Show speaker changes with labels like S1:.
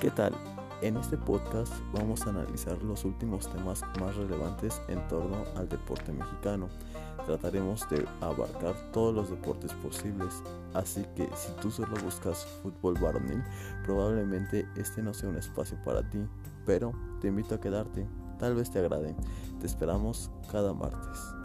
S1: ¿Qué tal? En este podcast vamos a analizar los últimos temas más relevantes en torno al deporte mexicano. Trataremos de abarcar todos los deportes posibles, así que si tú solo buscas fútbol varonil, probablemente este no sea un espacio para ti, pero te invito a quedarte, tal vez te agrade. Te esperamos cada martes.